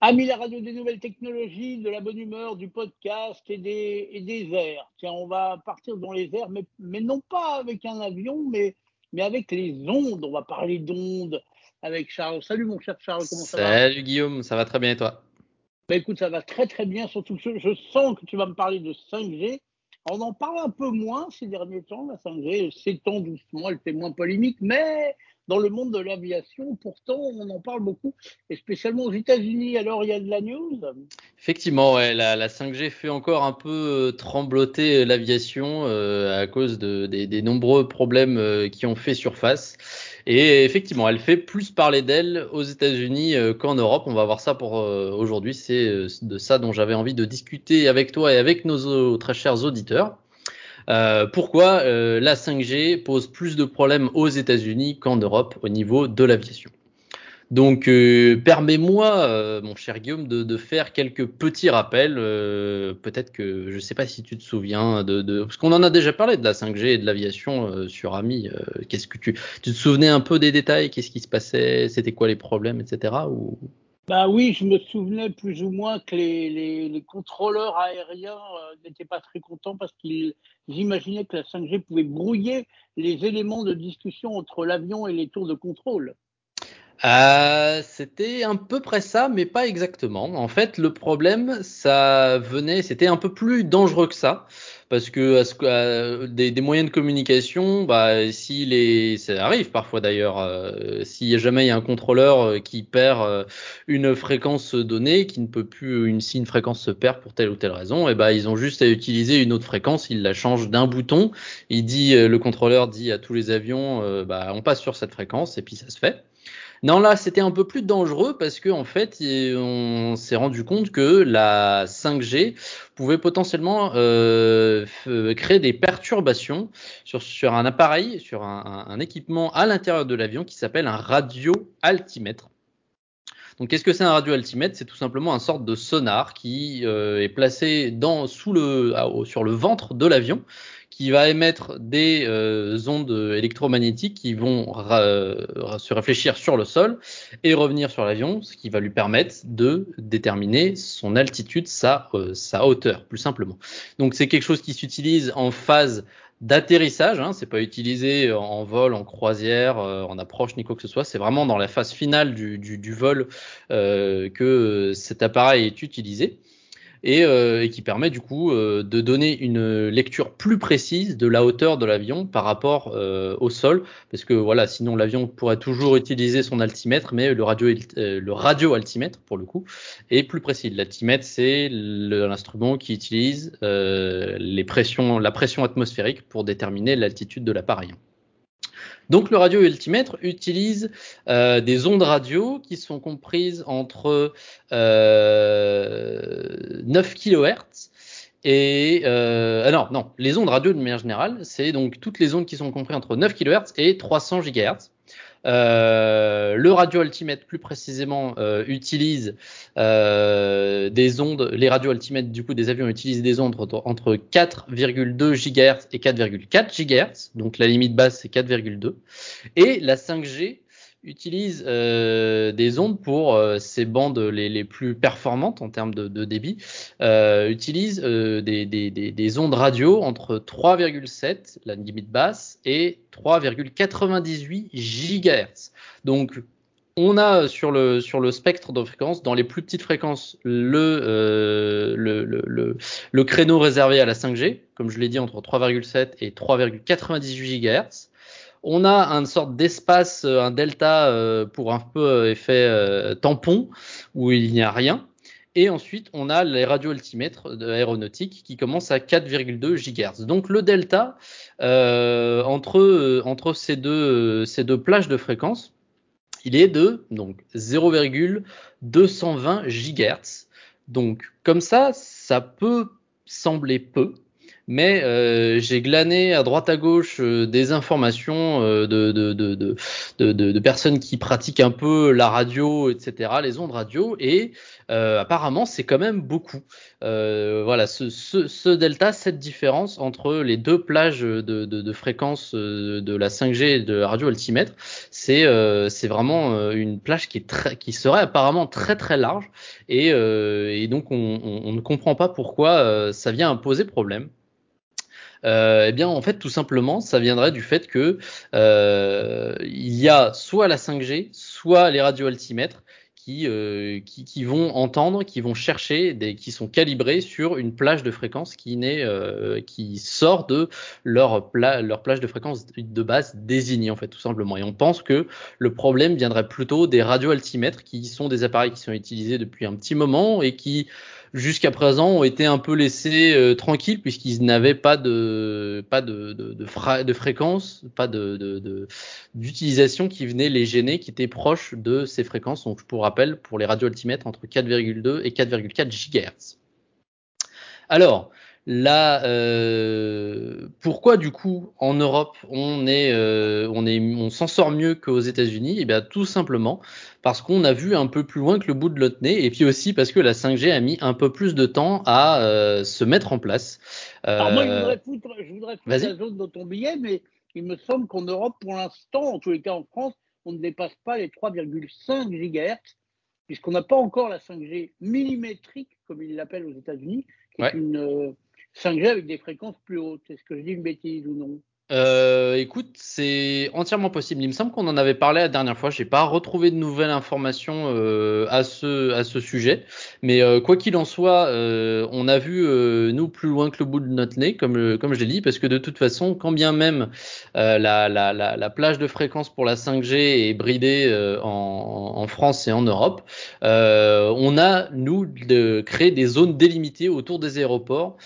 Amis la radio des nouvelles technologies, de la bonne humeur, du podcast et des, et des airs. Tiens, on va partir dans les airs, mais, mais non pas avec un avion, mais, mais avec les ondes. On va parler d'ondes avec Charles. Salut mon cher Charles, comment ça va? Salut Guillaume, ça va très bien et toi? Bah, Écoute, ça va très très bien, surtout que je sens que tu vas me parler de 5G. On en parle un peu moins ces derniers temps, la 5G s'étend doucement, elle fait moins polémique, mais dans le monde de l'aviation. Pourtant, on en parle beaucoup, et spécialement aux États-Unis. Alors, il y a de la news? Effectivement, ouais, la, 5G fait encore un peu euh, trembloter l'aviation euh, à cause de, des, nombreux problèmes euh, qui ont fait surface. Et effectivement, elle fait plus parler d'elle aux États-Unis qu'en Europe. On va voir ça pour aujourd'hui. C'est de ça dont j'avais envie de discuter avec toi et avec nos très chers auditeurs. Euh, pourquoi euh, la 5G pose plus de problèmes aux États-Unis qu'en Europe au niveau de l'aviation? Donc, euh, permets-moi, mon cher Guillaume, de, faire quelques petits rappels. Peut-être que je ne sais pas si tu te souviens de, parce qu'on en a déjà parlé de la 5G et de l'aviation sur Ami. Qu'est-ce que tu, tu te souvenais un peu des détails Qu'est-ce qui se passait C'était quoi les problèmes, etc. Ou? Bah oui, je me souvenais plus ou moins que les, les, contrôleurs aériens euh, n'étaient pas très contents parce qu'ils imaginaient que la 5G pouvait brouiller les éléments de discussion entre l'avion et les tours de contrôle. Euh, c'était un peu près ça, mais pas exactement. En fait, le problème, ça venait, c'était un peu plus dangereux que ça, parce que à, des, des, moyens de communication, bah, si les, ça arrive parfois d'ailleurs, euh, si jamais y a un contrôleur euh, qui perd euh, une fréquence donnée, qui ne peut plus, une, si une fréquence se perd pour telle ou telle raison, et bah, ils ont juste à utiliser une autre fréquence, ils la changent d'un bouton. Il dit, le contrôleur dit à tous les avions, bah, on passe sur cette fréquence, et puis ça se fait. Non, là, c'était un peu plus dangereux parce qu'en en fait, on s'est rendu compte que la 5G pouvait potentiellement euh, créer des perturbations sur, un appareil, sur un, un équipement à l'intérieur de l'avion qui s'appelle un radio-altimètre. Donc, qu'est-ce que c'est un radio-altimètre C'est tout simplement un sorte de sonar qui euh, est placé dans, sous le, sur le ventre de l'avion qui va émettre des euh, ondes électromagnétiques qui vont euh, se réfléchir sur le sol et revenir sur l'avion, ce qui va lui permettre de déterminer son altitude, sa hauteur, plus simplement. Donc c'est quelque chose qui s'utilise en phase d'atterrissage, hein, c'est pas utilisé en vol, en croisière, en approche ni quoi que ce soit, c'est vraiment dans la phase finale du, vol que cet appareil est utilisé et, euh, et, qui permet du coup euh, de donner une lecture plus précise de la hauteur de l'avion par rapport euh, au sol, parce que voilà, sinon l'avion pourrait toujours utiliser son altimètre, mais le radio, le radio altimètre pour le coup est plus précis. L'altimètre c'est l'instrument qui utilise les pressions, la pression atmosphérique pour déterminer l'altitude de l'appareil. Donc le radio-altimètre utilise euh, des ondes radio qui sont comprises entre euh, 9 kHz et euh, ah non, non, les ondes radio de manière générale, c'est donc toutes les ondes qui sont comprises entre 9 kHz et 300 GHz. Euh, le radio-altimètre, plus précisément, euh, utilise euh, des ondes. Les radio-altimètres du coup des avions utilisent des ondes entre, 4,2 GHz et 4,4 GHz. Donc la limite basse c'est 4,2. Et la 5G utilise euh, des ondes pour euh, ces bandes les, plus performantes en termes de, débit, euh, utilise euh, des, des, des, ondes radio entre 3,7, la limite basse, et 3,98 GHz. Donc on a sur le, spectre de fréquences, dans les plus petites fréquences, le, le, créneau réservé à la 5G, comme je l'ai dit, entre 3,7 et 3,98 GHz. On a une sorte d'espace, euh, un delta euh, pour un peu euh, effet tampon où il n'y a rien. Et ensuite, on a les radioaltimètres aéronautiques qui commencent à 4,2 GHz. Donc le delta entre, entre ces, deux, ces deux plages de fréquence, il est de donc 0,220 GHz. Donc comme ça, ça peut sembler peu, mais euh, j'ai glané à droite à gauche euh, des informations de, de, de, de, personnes qui pratiquent un peu la radio, etc., les ondes radio, et apparemment c'est quand même beaucoup. voilà, ce, ce, delta, cette différence entre les deux plages de, fréquence de la 5G et de la radio altimètre, c'est c'est vraiment une plage qui est très, qui serait apparemment très très large, et, et donc on, on, ne comprend pas pourquoi ça vient imposer problème. Euh, eh bien, en fait, tout simplement, ça viendrait du fait que euh, il y a soit la 5G, soit les radioaltimètres qui, euh, qui, qui, vont entendre, qui vont chercher, des, qui sont calibrés sur une plage de fréquence qui, n'est, euh, qui sort de leur, leur plage de fréquence de base désignée, en fait, tout simplement. Et on pense que le problème viendrait plutôt des radioaltimètres, qui sont des appareils qui sont utilisés depuis un petit moment et qui jusqu'à présent ont été un peu laissés euh, tranquilles puisqu'ils n'avaient pas de pas de, de, de, de fréquence, pas de d'utilisation qui venait les gêner, qui était proche de ces fréquences. Donc, pour rappel, pour les radios altimètres entre 4,2 et 4,4 GHz. Alors, Là, euh, pourquoi du coup en Europe on est, euh, on est, on s'en sort mieux qu'aux États-Unis? Eh bien, tout simplement parce qu'on a vu un peu plus loin que le bout de notre nez, et puis aussi parce que la 5G a mis un peu plus de temps à euh, se mettre en place. Alors moi, je voudrais foutre, je voudrais foutre la zone dans ton billet, mais il me semble qu'en Europe, pour l'instant, en tous les cas en France, on ne dépasse pas les 3,5 GHz, puisqu'on n'a pas encore la 5G millimétrique, comme ils l'appellent aux États-Unis, qui est une 5G avec des fréquences plus hautes. Est-ce que je dis une bêtise ou non? Euh, écoute, c'est entièrement possible. Il me semble qu'on en avait parlé la dernière fois. J'ai pas retrouvé de nouvelles informations euh, à ce sujet, mais euh, quoi qu'il en soit, on a vu nous plus loin que le bout de notre nez, comme je l'ai dit, parce que de toute façon, quand bien même la, la, la, la, plage de fréquence pour la 5G est bridée en, France et en Europe, on a nous créer des zones délimitées autour des aéroports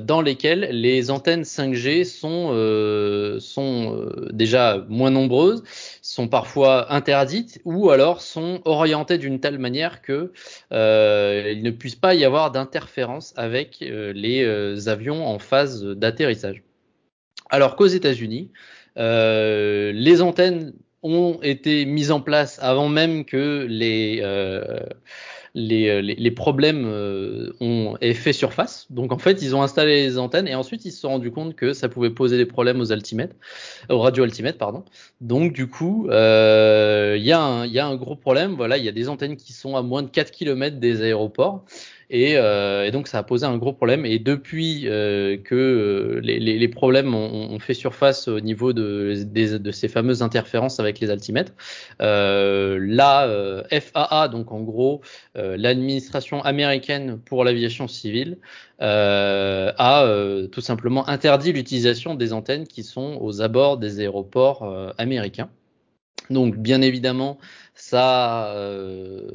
dans lesquelles les antennes 5G sont euh, sont euh, déjà moins nombreuses, sont parfois interdites ou alors sont orientées d'une telle manière que euh, ne puisse pas y avoir d'interférence avec les avions en phase d'atterrissage. Alors qu'aux États-Unis, les antennes ont été mises en place avant même que les euh, les, problèmes euh, ont fait surface. Donc en fait, ils ont installé les antennes et ensuite ils se sont rendus compte que ça pouvait poser des problèmes aux altimètres, aux radio-altimètres, pardon. Donc du coup, euh, il y, y, a un gros problème. Voilà, il y a des antennes qui sont à moins de 4 km des aéroports et, euh, et, donc ça a posé un gros problème. Et depuis euh, que euh, les, les, les, problèmes ont, ont, fait surface au niveau de, de, de, ces fameuses interférences avec les altimètres, euh, la euh, FAA, donc en gros l'administration américaine pour l'aviation civile, a tout simplement interdit l'utilisation des antennes qui sont aux abords des aéroports américains. Donc bien évidemment, ça a euh,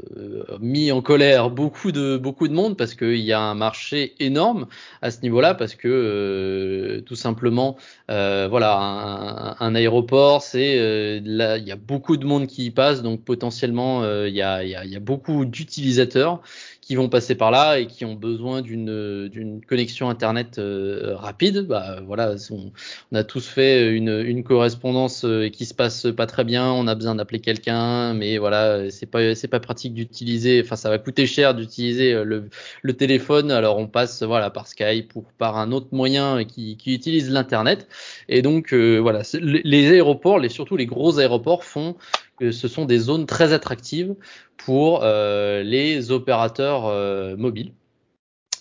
mis en colère beaucoup de beaucoup de monde parce qu'il y a un marché énorme à ce niveau-là parce que euh, tout simplement euh, voilà un, un aéroport c'est là il y a beaucoup de monde qui y passe. Donc potentiellement il y a, y a, il y a beaucoup d'utilisateurs qui vont passer par là et qui ont besoin d'une connexion internet euh, rapide, bah voilà, on, on, a tous fait une, une correspondance euh, qui se passe pas très bien, on a besoin d'appeler quelqu'un, mais voilà, c'est pas c'est pas pratique d'utiliser, enfin ça va coûter cher d'utiliser euh, le, le téléphone, alors on passe voilà par Skype ou par un autre moyen qui, qui utilise l'internet. Et donc voilà, les aéroports, les surtout les gros aéroports font ce sont des zones très attractives pour euh, les opérateurs euh, mobiles.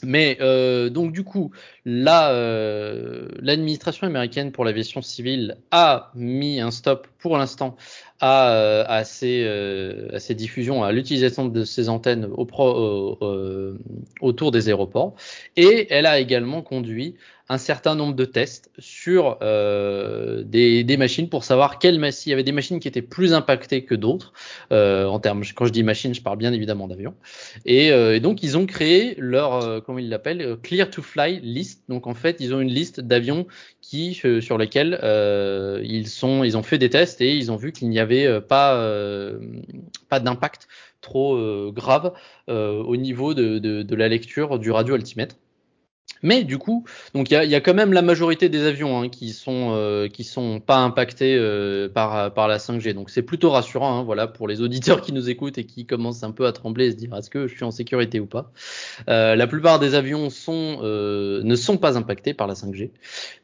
Mais euh, donc du coup, l'administration américaine pour l'aviation civile a mis un stop pour l'instant à, à, ces, à ces diffusions, à l'utilisation de ces antennes au pro, autour des aéroports, et elle a également conduit un certain nombre de tests sur euh, des, des, machines pour savoir quelles machines. Il y avait des machines qui étaient plus impactées que d'autres euh, en termes. Quand je dis machine, je parle bien évidemment d'avions. Et, euh, et, donc ils ont créé leur, euh, comment ils l'appellent, euh, clear to fly list. Donc en fait, ils ont une liste d'avions qui euh, sur lesquels ils sont, ils ont fait des tests et ils ont vu qu'il n'y avait pas pas d'impact trop grave au niveau de la lecture du radio altimètre. Mais du coup, donc il y a, quand même la majorité des avions hein, qui sont euh, qui sont pas impactés euh, par par la 5G. Donc c'est plutôt rassurant, hein, voilà, pour les auditeurs qui nous écoutent et qui commencent un peu à trembler et se dire est-ce que je suis en sécurité ou pas? Euh, la plupart des avions sont ne sont pas impactés par la 5G,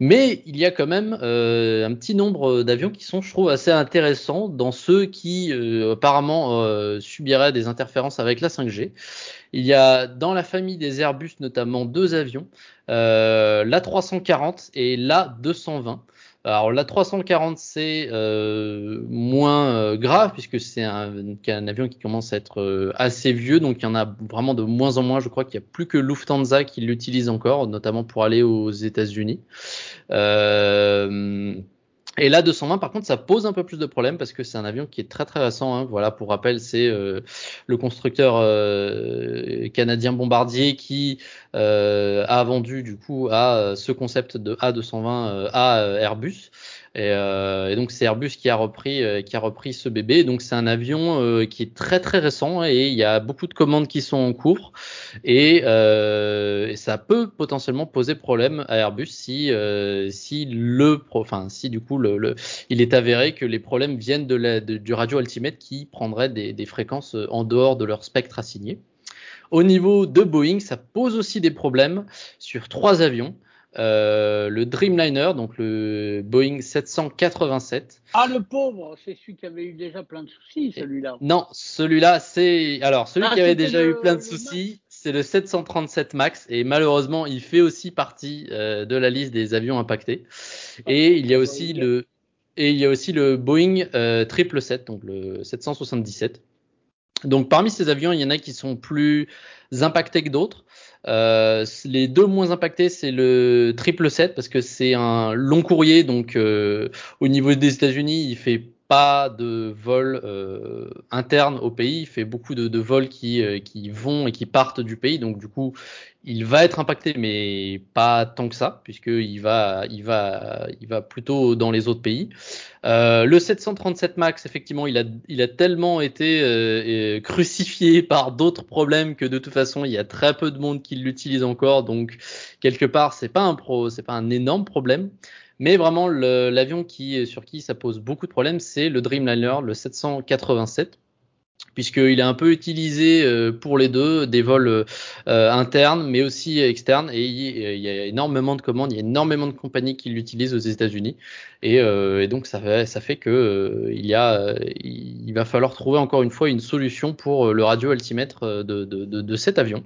mais il y a quand même un petit nombre d'avions qui sont, je trouve, assez intéressants dans ceux qui apparemment subiraient des interférences avec la 5G. Il y a dans la famille des Airbus notamment deux avions, euh, l'A340 et l'A220. Alors la 340 c'est euh, moins euh, grave puisque c'est un, avion qui commence à être euh, assez vieux, donc il y en a vraiment de moins en moins. Je crois qu'il n'y a plus que Lufthansa qui l'utilise encore, notamment pour aller aux États-Unis. Euh, et là, 220, par contre, ça pose un peu plus de problèmes parce que c'est un avion qui est très très récent. Hein. Voilà, pour rappel, c'est euh, le constructeur euh, canadien Bombardier qui euh, a vendu du coup à ce concept de A220 à Airbus. Et, euh, donc c'est Airbus qui a repris euh, qui a repris ce bébé. Donc c'est un avion euh, qui est très très récent et il y a beaucoup de commandes qui sont en cours et, euh, ça peut potentiellement poser problème à Airbus si si le enfin si du coup le, le, il est avéré que les problèmes viennent de la, du radio altimètre qui prendrait des, des fréquences en dehors de leur spectre assigné. Au niveau de Boeing, ça pose aussi des problèmes sur trois avions. Euh, le Dreamliner, donc le Boeing 787. Ah, le pauvre, c'est celui qui avait eu déjà plein de soucis, celui-là. Non, celui-là, c'est. Alors, celui ah, qui avait déjà eu plein de soucis, c'est le 737 MAX, et malheureusement, il fait aussi partie euh, de la liste des avions impactés. Et il y a aussi le. Et il y a aussi le Boeing euh, 777, donc le 777. Donc parmi ces avions, il y en a qui sont plus impactés que d'autres. Euh, les deux moins impactés, c'est le triple 7 parce que c'est un long courrier, donc euh, au niveau des États-Unis, il fait pas de vol euh, interne au pays, il fait beaucoup de, de vols qui, euh, qui vont et qui partent du pays, donc du coup, il va être impacté, mais pas tant que ça, puisqu'il va, il va, il va plutôt dans les autres pays. Euh, le 737 Max, effectivement, il a, il a tellement été euh, crucifié par d'autres problèmes que de toute façon, il y a très peu de monde qui l'utilise encore. Donc, quelque part, c'est pas un pro, c'est pas un énorme problème. Mais vraiment, l'avion qui, sur qui ça pose beaucoup de problèmes, c'est le Dreamliner, le 787 puisqu'il est un peu utilisé euh, pour les deux, des vols euh, internes, mais aussi externes. Et il y a énormément de commandes, il y a énormément de compagnies qui l'utilisent aux États-Unis. Et, euh, donc ça fait, ça que il y a, il va falloir trouver encore une fois une solution pour le radio altimètre de cet avion.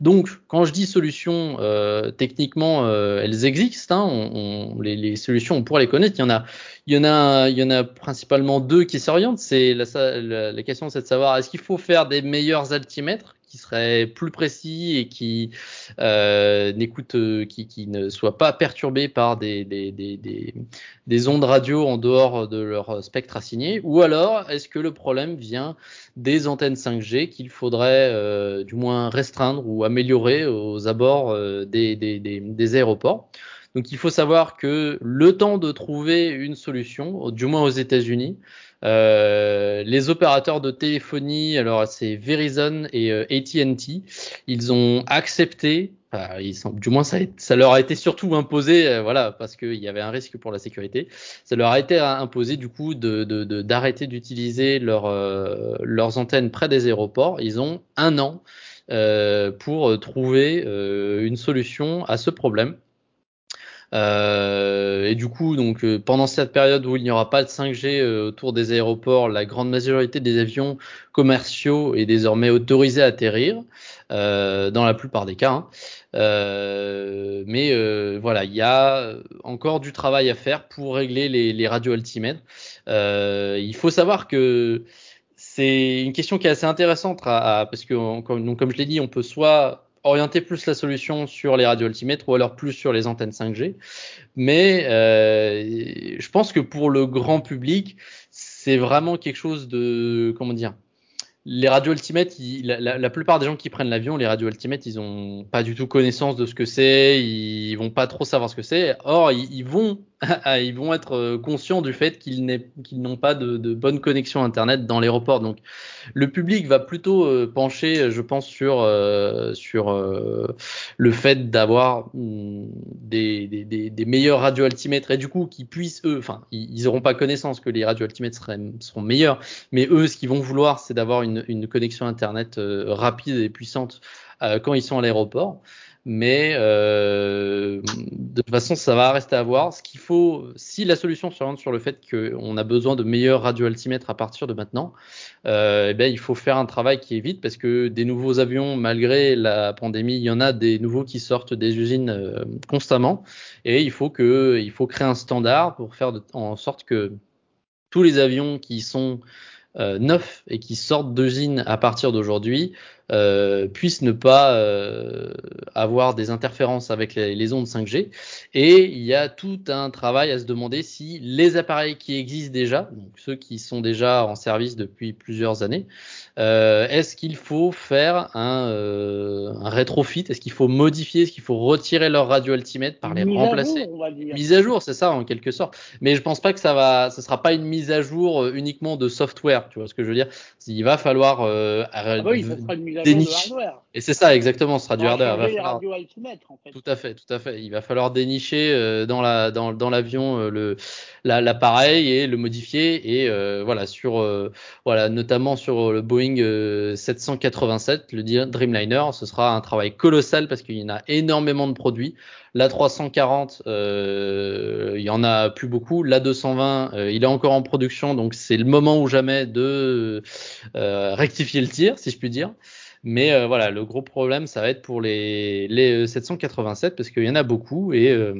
Donc, quand je dis solution, euh, techniquement, euh, elles existent. Hein, on, on, les, les, solutions, on pourra les connaître. Il y en a, il y en a, il y en a principalement deux qui s'orientent. C'est la, la, la, question, c'est de savoir est-ce qu'il faut faire des meilleurs altimètres qui seraient plus précis et qui euh, n'écoutent, qui, qui, ne soient pas perturbés par des, des, des, des, des ondes radio en dehors de leur spectre assigné, ou alors est-ce que le problème vient des antennes 5G qu'il faudrait euh, du moins restreindre ou améliorer aux abords euh, des aéroports? Donc il faut savoir que le temps de trouver une solution, du moins aux États-Unis, euh, les opérateurs de téléphonie, alors c'est Verizon et euh, AT&T, ils ont accepté, du moins ça, leur a été surtout imposé, euh, voilà, parce qu'il y avait un risque pour la sécurité. Ça leur a été imposé du coup de, d'arrêter d'utiliser leur, leurs antennes près des aéroports. Ils ont un an pour trouver une solution à ce problème. Euh, et du coup, donc euh, pendant cette période où il n'y aura pas de 5G euh, autour des aéroports, la grande majorité des avions commerciaux est désormais autorisée à atterrir, euh, dans la plupart des cas. Hein. mais voilà, il y a encore du travail à faire pour régler les, les radios altimètres. il faut savoir que c'est une question qui est assez intéressante à, à, parce que donc, comme je l'ai dit, on peut soit orienter plus la solution sur les radios altimètres ou alors plus sur les antennes 5G. Mais euh, je pense que pour le grand public, c'est vraiment quelque chose de comment dire. Les radios altimètres, la, plupart des gens qui prennent l'avion, les radios altimètres, ils ont pas du tout connaissance de ce que c'est, ils vont pas trop savoir ce que c'est. Or, ils, vont ils vont être euh, conscients du fait qu'ils n'ont pas de, de, bonne connexion Internet dans l'aéroport. Donc, le public va plutôt euh, pencher, je pense, sur, euh, le fait d'avoir mm, des, des, des, meilleurs radioaltimètres et du coup, qu'ils puissent, eux, enfin, ils n'auront pas connaissance que les radioaltimètres seront meilleurs, mais eux, ce qu'ils vont vouloir, c'est d'avoir une, connexion Internet rapide et puissante quand ils sont à l'aéroport mais euh, de toute façon, ça va rester à voir. Ce qu'il faut, si la solution se sur le fait qu'on a besoin de meilleurs radioaltimètres à partir de maintenant, euh, eh bien, il faut faire un travail qui est vite parce que des nouveaux avions, malgré la pandémie, il y en a des nouveaux qui sortent des usines euh, constamment, et il faut que, il faut créer un standard pour faire en sorte que tous les avions qui sont euh, neufs et qui sortent d'usines à partir d'aujourd'hui euh, puissent ne pas euh, avoir des interférences avec les, les, ondes 5G. Et il y a tout un travail à se demander si les appareils qui existent déjà, donc ceux qui sont déjà en service depuis plusieurs années, euh, est-ce qu'il faut faire un, euh, un rétrofit? Est-ce qu'il faut modifier? Est-ce qu'il faut retirer leur radio altimètre par les mise remplacer à jour, on va dire. Mise à jour, c'est ça en quelque sorte. Mais je pense pas que ça va, ça sera pas une mise à jour euh, uniquement de software. Tu vois ce que je veux dire? Il va falloir euh, ah bah oui, ça sera une de hardware. Et c'est ça exactement, ce sera du va hardware. Il va falloir- en fait. tout à fait, tout à fait. Il va falloir dénicher euh, dans la dans, dans l'avion euh, le la- l'appareil et le modifier et euh, voilà sur euh, voilà notamment sur le Boeing euh, 787, le Dreamliner, ce sera un travail colossal parce qu'il y en a énormément de produits. La 340, euh, il y en a plus beaucoup. La 220, euh, il est encore en production, donc c'est le moment ou jamais de euh, rectifier le tir, si je puis dire. Mais euh, voilà, le gros problème, ça va être pour les, les euh, 787 parce qu'il y en a beaucoup et euh,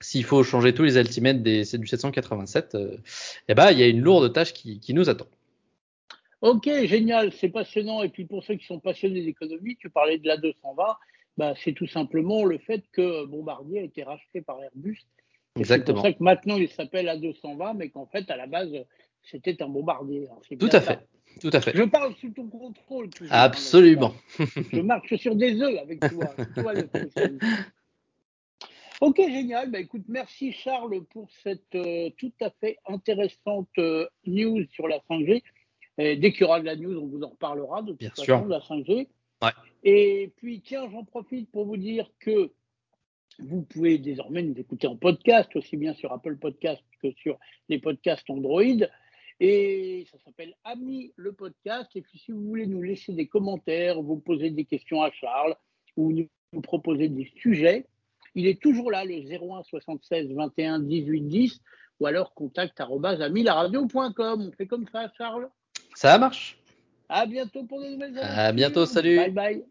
s'il faut changer tous les altimètres des, du 787, euh, eh ben, il y a une lourde tâche qui, qui nous attend. Ok, génial, c'est passionnant. Et puis pour ceux qui sont passionnés d'économie, tu parlais de la 220, bah, c'est tout simplement le fait que Bombardier a été racheté par Airbus. Et C'est Exactement. pour ça que maintenant il s'appelle A220, mais qu'en fait, à la base, c'était un Bombardier. Alors, c'est Tout à ça. fait. Tout à fait. Je parle sous ton contrôle. toujours, hein, Absolument. Je marche sur des œufs avec toi. Toi le. Ok, génial. Bah, écoute, merci Charles pour cette euh, tout à fait intéressante euh, news sur la 5G. Et dès qu'il y aura de la news, on vous en reparlera de toute Bien façon sûr. de la 5G. Ouais. Et puis, tiens, j'en profite pour vous dire que vous pouvez désormais nous écouter en podcast, aussi bien sur Apple Podcast que sur les podcasts Android. Et ça s'appelle Ami le podcast. Et puis, si vous voulez nous laisser des commentaires, vous poser des questions à Charles ou nous proposer des sujets, il est toujours là, le 01 76 21 18 10, ou alors contact amilaradio.com. On fait comme ça, Charles? Ça marche. À bientôt pour de nouvelles À bientôt, salut. Bye bye.